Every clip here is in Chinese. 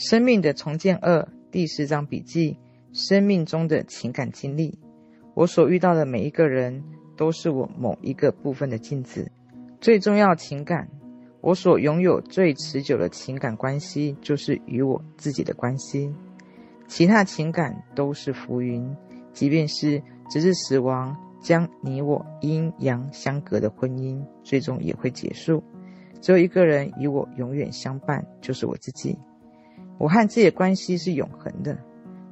生命的重建二第十章笔记：生命中的情感经历。我所遇到的每一个人，都是我某一个部分的镜子。最重要情感，我所拥有最持久的情感关系，就是与我自己的关系。其他情感都是浮云，即便是直至死亡将你我阴阳相隔的婚姻，最终也会结束。只有一个人与我永远相伴，就是我自己。我和自己的关系是永恒的。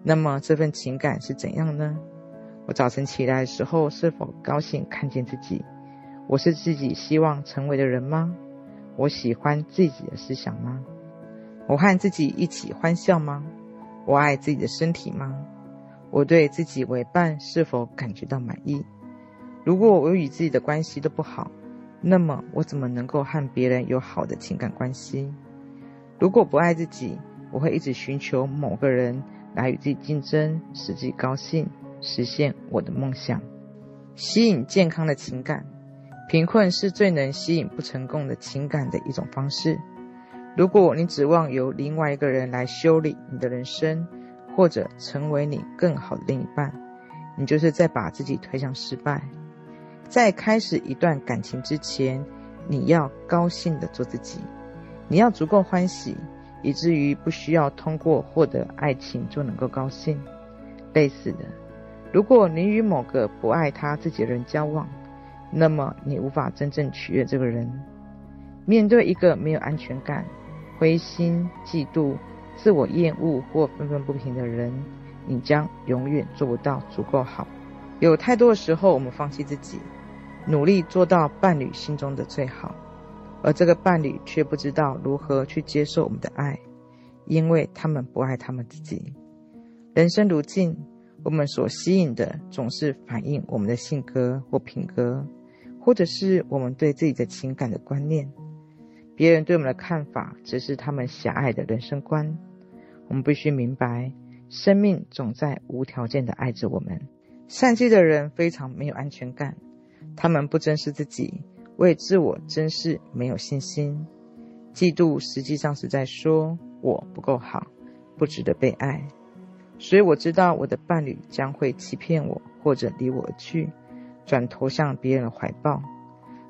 那么这份情感是怎样呢？我早晨起来的时候，是否高兴看见自己？我是自己希望成为的人吗？我喜欢自己的思想吗？我和自己一起欢笑吗？我爱自己的身体吗？我对自己为伴是否感觉到满意？如果我与自己的关系都不好，那么我怎么能够和别人有好的情感关系？如果不爱自己，我会一直寻求某个人来与自己竞争，使自己高兴，实现我的梦想。吸引健康的情感，贫困是最能吸引不成功的情感的一种方式。如果你指望由另外一个人来修理你的人生，或者成为你更好的另一半，你就是在把自己推向失败。在开始一段感情之前，你要高兴地做自己，你要足够欢喜，以至于不需要通过获得爱情就能够高兴。类似的，如果你与某个不爱他自己的人交往，那么你无法真正取悦这个人。面对一个没有安全感，灰心、嫉妒、自我厌恶或愤愤不平的人，你将永远做不到足够好。有太多的时候，我们放弃自己，努力做到伴侣心中的最好，而这个伴侣却不知道如何去接受我们的爱，因为他们不爱他们自己。人生如镜，我们所吸引的总是反映我们的性格或品格，或者是我们对自己的情感的观念。别人对我们的看法，只是他们狭隘的人生观。我们必须明白，生命总在无条件的爱着我们。善妒的人非常没有安全感，他们不珍视自己，为自我珍视没有信心。嫉妒实际上是在说我不够好，不值得被爱。所以我知道我的伴侣将会欺骗我，或者离我而去，转投向别人的怀抱，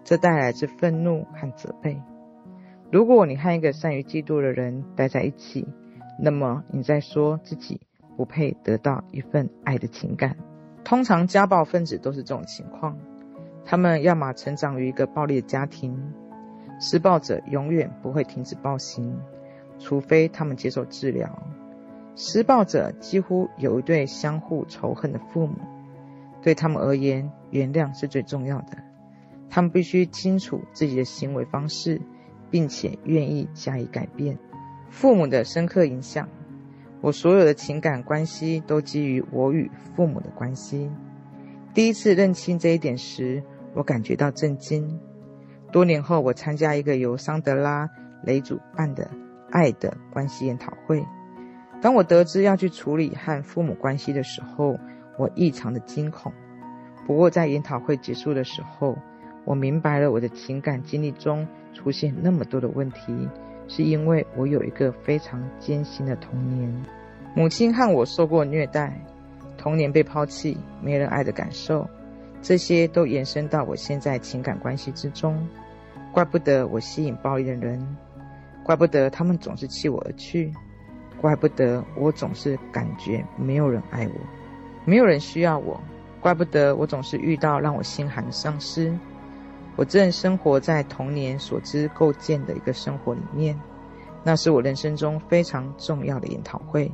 这带来自愤怒和责备。如果你和一个善于嫉妒的人待在一起，那么你在说自己不配得到一份爱的情感。通常家暴分子都是这种情况，他们要么成长于一个暴力的家庭，施暴者永远不会停止暴行，除非他们接受治疗。施暴者几乎有一对相互仇恨的父母，对他们而言，原谅是最重要的。他们必须清楚自己的行为方式。并且愿意加以改变。父母的深刻影响，我所有的情感关系都基于我与父母的关系。第一次认清这一点时，我感觉到震惊。多年后，我参加一个由桑德拉·雷主办的“爱的关系”研讨会。当我得知要去处理和父母关系的时候，我异常的惊恐。不过，在研讨会结束的时候，我明白了，我的情感经历中出现那么多的问题，是因为我有一个非常艰辛的童年。母亲和我受过虐待，童年被抛弃、没人爱的感受，这些都延伸到我现在情感关系之中。怪不得我吸引暴力的人，怪不得他们总是弃我而去，怪不得我总是感觉没有人爱我，没有人需要我，怪不得我总是遇到让我心寒的上司。我正生活在童年所知构建的一个生活里面，那是我人生中非常重要的研讨会。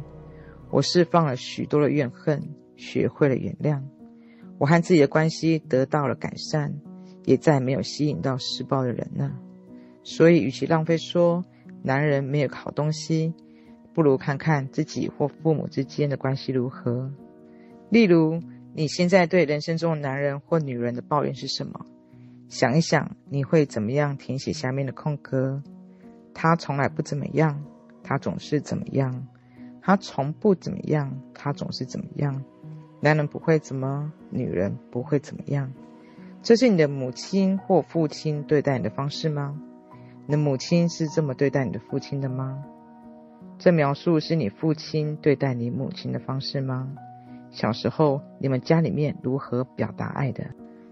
我释放了许多的怨恨，学会了原谅。我和自己的关系得到了改善，也再没有吸引到施暴的人了。所以，与其浪费说男人没有好东西，不如看看自己或父母之间的关系如何。例如，你现在对人生中的男人或女人的抱怨是什么？想一想，你会怎么样填写下面的空格？他从来不怎么样，他总是怎么样？他从不怎么样，他总是怎么样？男人不会怎么，女人不会怎么样？这是你的母亲或父亲对待你的方式吗？你的母亲是这么对待你的父亲的吗？这描述是你父亲对待你母亲的方式吗？小时候你们家里面如何表达爱的？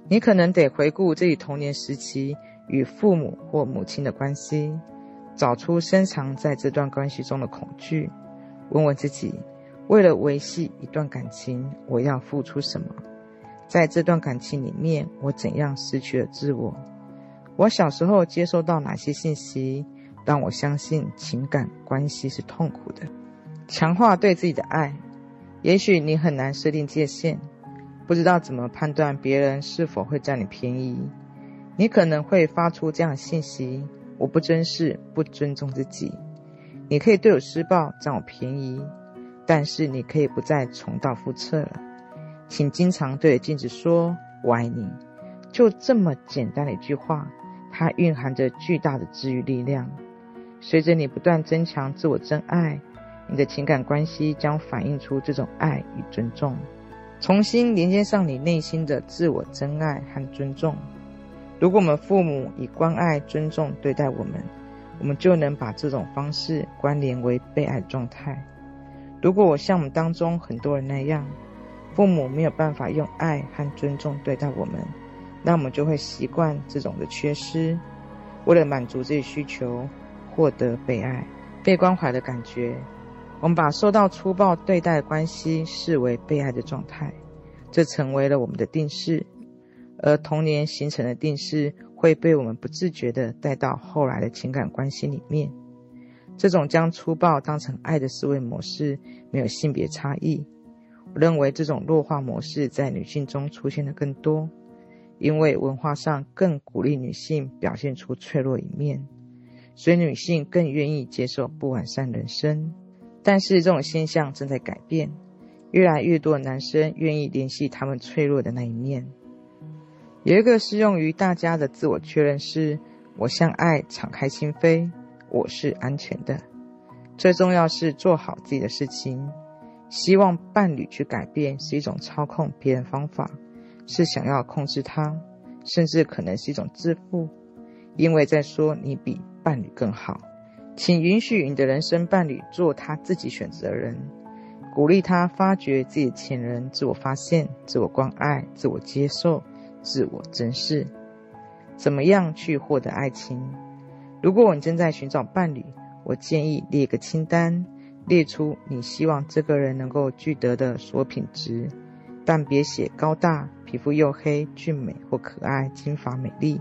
你可能得回顾自己童年时期与父母或母亲的关系，找出深藏在这段关系中的恐惧，问问自己：为了维系一段感情，我要付出什么？在这段感情里面，我怎样失去了自我？我小时候接收到哪些信息，让我相信情感关系是痛苦的？强化对自己的爱。也许你很难设定界限，不知道怎么判断别人是否会占你便宜。你可能会发出这样的信息：“我不珍视，不尊重自己。”你可以对我施暴，占我便宜，但是你可以不再重蹈覆辙了。请经常对着镜子说“我爱你”，就这么简单的一句话，它蕴含着巨大的治愈力量。随着你不断增强自我真爱。你的情感关系将反映出这种爱与尊重，重新连接上你内心的自我真爱和尊重。如果我们父母以关爱、尊重对待我们，我们就能把这种方式关联为被爱状态。如果我像我们当中很多人那样，父母没有办法用爱和尊重对待我们，那我们就会习惯这种的缺失，为了满足这些需求，获得被爱、被关怀的感觉。我们把受到粗暴对待的关系视为被爱的状态，这成为了我们的定式，而童年形成的定式会被我们不自觉地带到后来的情感关系里面。这种将粗暴当成爱的思维模式没有性别差异。我认为这种弱化模式在女性中出现的更多，因为文化上更鼓励女性表现出脆弱一面，所以女性更愿意接受不完善人生。但是这种现象正在改变，越来越多的男生愿意联系他们脆弱的那一面。有一个适用于大家的自我确认是：我向爱敞开心扉，我是安全的。最重要是做好自己的事情。希望伴侣去改变是一种操控别人方法，是想要控制他，甚至可能是一种自负，因为在说你比伴侣更好。请允许你的人生伴侣做他自己选择的人，鼓励他发掘自己的潜能，自我发现、自我关爱、自我接受、自我珍视。怎么样去获得爱情？如果你正在寻找伴侣，我建议列个清单，列出你希望这个人能够具得的所有品质，但别写高大、皮肤黝黑、俊美或可爱、金发美丽，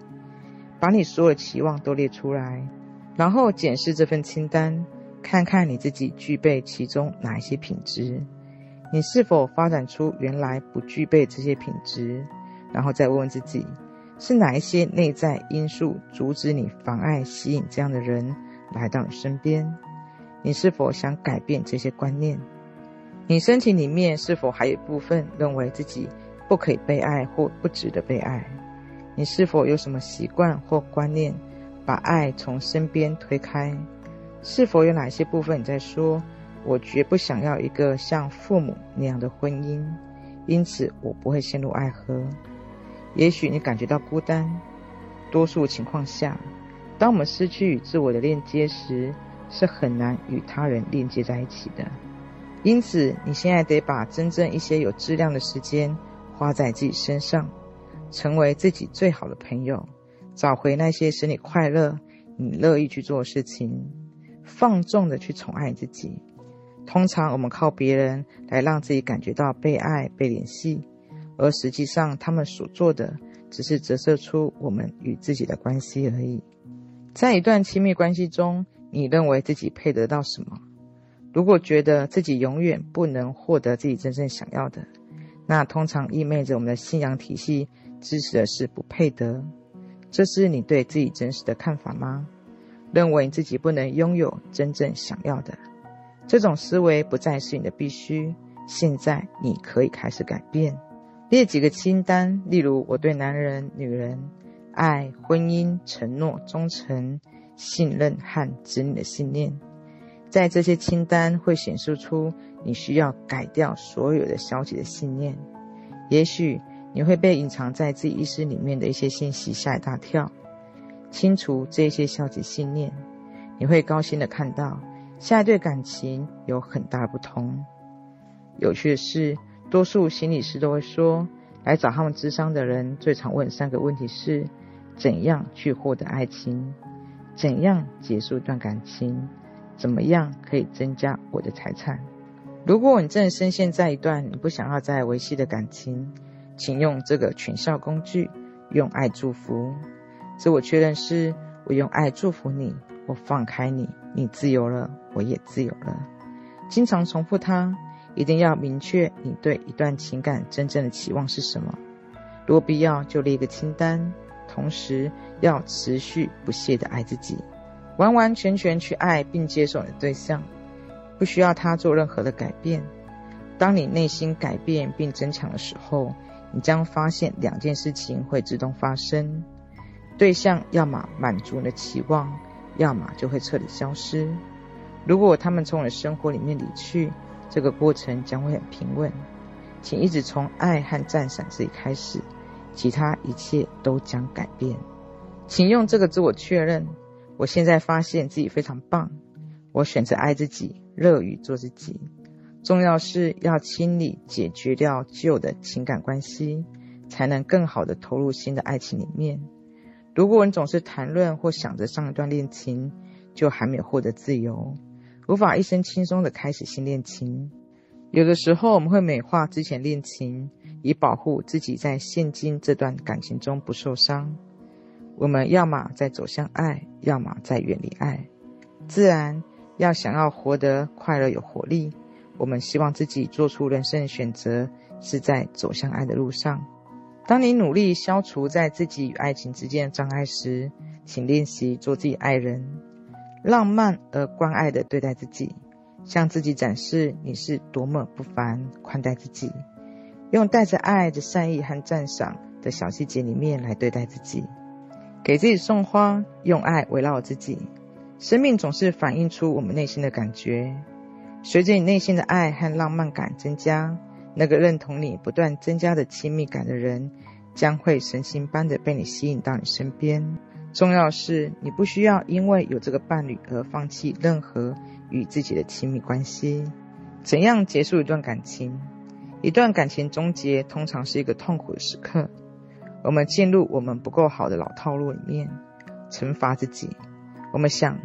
把你所有的期望都列出来。然后检视这份清单，看看你自己具备其中哪一些品质，你是否发展出原来不具备这些品质？然后再问问自己，是哪一些内在因素阻止你妨碍吸引这样的人来到你身边？你是否想改变这些观念？你身体里面是否还有部分认为自己不可以被爱或不值得被爱？你是否有什么习惯或观念？把爱从身边推开，是否有哪些部分你在说？我绝不想要一个像父母那样的婚姻，因此我不会陷入爱河。也许你感觉到孤单，多数情况下，当我们失去与自我的链接时，是很难与他人链接在一起的。因此，你现在得把真正一些有质量的时间花在自己身上，成为自己最好的朋友。找回那些使你快乐、你乐意去做的事情，放纵的去宠爱自己。通常我们靠别人来让自己感觉到被爱、被联系，而实际上他们所做的只是折射出我们与自己的关系而已。在一段亲密关系中，你认为自己配得到什么？如果觉得自己永远不能获得自己真正想要的，那通常意味着我们的信仰体系支持的是不配得。这是你对自己真实的看法吗？认为自己不能拥有真正想要的，这种思维不再是你的必须。现在你可以开始改变，列几个清单，例如我对男人、女人、爱、婚姻、承诺、忠诚、信任和子女的信念。在这些清单会显示出你需要改掉所有的消极的信念。也许。你会被隐藏在自己意识里面的一些信息吓一大跳，清除这些消极信念，你会高兴地看到，下一对感情有很大不同。有趣的是，多数心理师都会说，来找他们咨商的人最常问三个问题是：怎样去获得爱情？怎样结束一段感情？怎么样可以增加我的财产？如果你正深陷在一段你不想要再维系的感情，请用这个群效工具，用爱祝福。自我确认是：我用爱祝福你，我放开你，你自由了，我也自由了。经常重复它，一定要明确你对一段情感真正的期望是什么。如果必要，就列一个清单。同时要持续不懈地爱自己，完完全全去爱并接受你的对象，不需要他做任何的改变。当你内心改变并增强的时候，你将发现两件事情会自动发生：对象要么满足你的期望，要么就会彻底消失。如果他们从你的生活里面离去，这个过程将会很平稳。请一直从爱和赞赏自己开始。其他一切都将改变，请用这个自我确认。我现在发现自己非常棒，我选择爱自己，乐于做自己。重要是要清理、解决掉旧的情感关系，才能更好的投入新的爱情里面。如果你总是谈论或想着上一段恋情，就还没有获得自由，无法一身轻松的开始新恋情。有的时候我们会美化之前恋情。以保护自己在现今这段感情中不受伤，我们要么在走向爱，要么在远离爱。自然要想要活得快乐有活力，我们希望自己做出人生的选择是在走向爱的路上。当你努力消除在自己与爱情之间的障碍时，请练习做自己爱人，浪漫而关爱地对待自己，向自己展示你是多么不凡，宽待自己。用带着爱的善意和赞赏的小细节里面来对待自己，给自己送花，用爱围绕自己。生命总是反映出我们内心的感觉。随着你内心的爱和浪漫感增加，那个认同你不断增加的亲密感的人，将会神形般的被你吸引到你身边。重要是你不需要因为有这个伴侣而放弃任何与自己的亲密关系。怎样结束一段感情？一段感情终结，通常是一个痛苦的时刻。我们进入我们不够好的老套路里面，惩罚自己。我们想，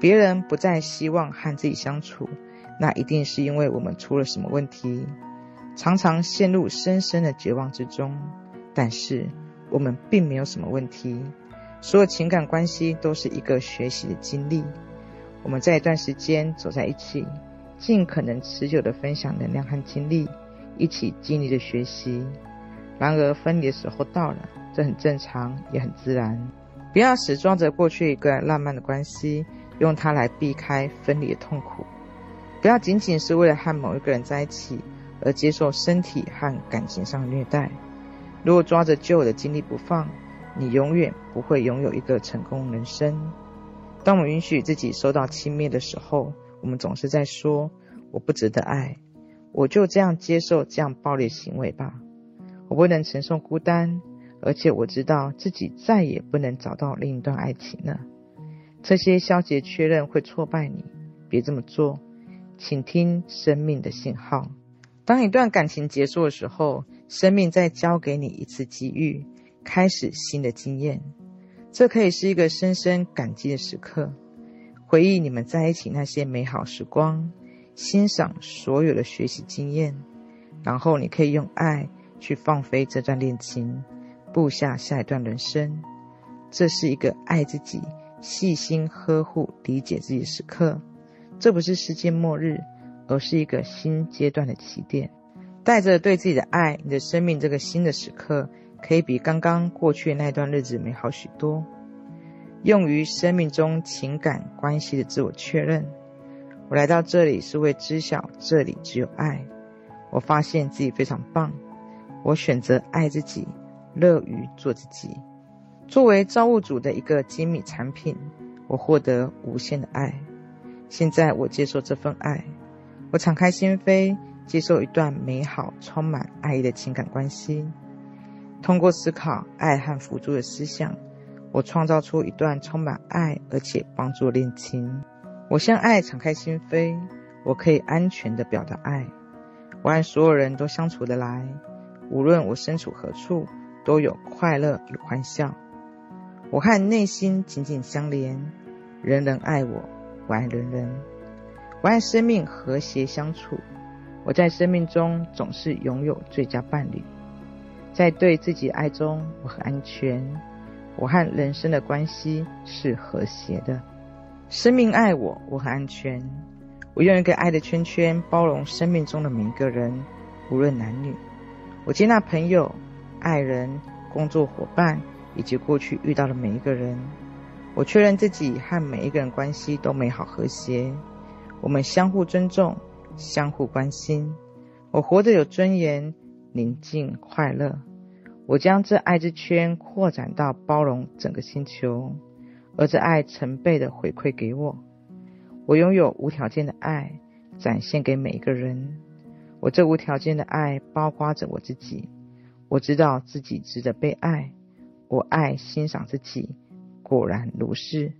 别人不再希望和自己相处，那一定是因为我们出了什么问题。常常陷入深深的绝望之中。但是，我们并没有什么问题。所有情感关系都是一个学习的经历。我们在一段时间走在一起，尽可能持久的分享能量和经历。一起经历着学习，然而分离的时候到了，这很正常，也很自然。不要死抓着过去一个浪漫的关系，用它来避开分离的痛苦。不要仅仅是为了和某一个人在一起而接受身体和感情上的虐待。如果抓着旧的经历不放，你永远不会拥有一个成功人生。当我们允许自己受到轻蔑的时候，我们总是在说：“我不值得爱。”我就这样接受这样暴力行为吧，我不能承受孤单，而且我知道自己再也不能找到另一段爱情了。这些消极确认会挫败你，别这么做。请听生命的信号。当一段感情结束的时候，生命再交给你一次机遇，开始新的经验。这可以是一个深深感激的时刻，回忆你们在一起那些美好时光。欣赏所有的学习经验，然后你可以用爱去放飞这段恋情，布下下一段人生。这是一个爱自己、细心呵护、理解自己的时刻。这不是世界末日，而是一个新阶段的起点。带着对自己的爱，你的生命这个新的时刻，可以比刚刚过去那段日子美好许多。用于生命中情感关系的自我确认。我来到这里是为知晓这里只有爱。我发现自己非常棒。我选择爱自己，乐于做自己。作为造物主的一个精密产品，我获得无限的爱。现在我接受这份爱。我敞开心扉，接受一段美好、充满爱意的情感关系。通过思考爱和辅助的思想，我创造出一段充满爱而且帮助恋情。我向爱敞开心扉，我可以安全地表达爱。我爱所有人都相处得来，无论我身处何处，都有快乐与欢笑。我和内心紧紧相连，人人爱我，我爱人人。我爱生命和谐相处，我在生命中总是拥有最佳伴侣。在对自己爱中，我很安全。我和人生的关系是和谐的。生命爱我，我很安全。我用一个爱的圈圈包容生命中的每一个人，无论男女。我接纳朋友、爱人、工作伙伴以及过去遇到的每一个人。我确认自己和每一个人关系都美好和谐。我们相互尊重，相互关心。我活得有尊严、宁静、快乐。我将这爱之圈扩展到包容整个星球，而这爱成倍的回馈给我。我拥有无条件的爱，展现给每一个人。我这无条件的爱包括着我自己。我知道自己值得被爱，我爱欣赏自己。果然如是。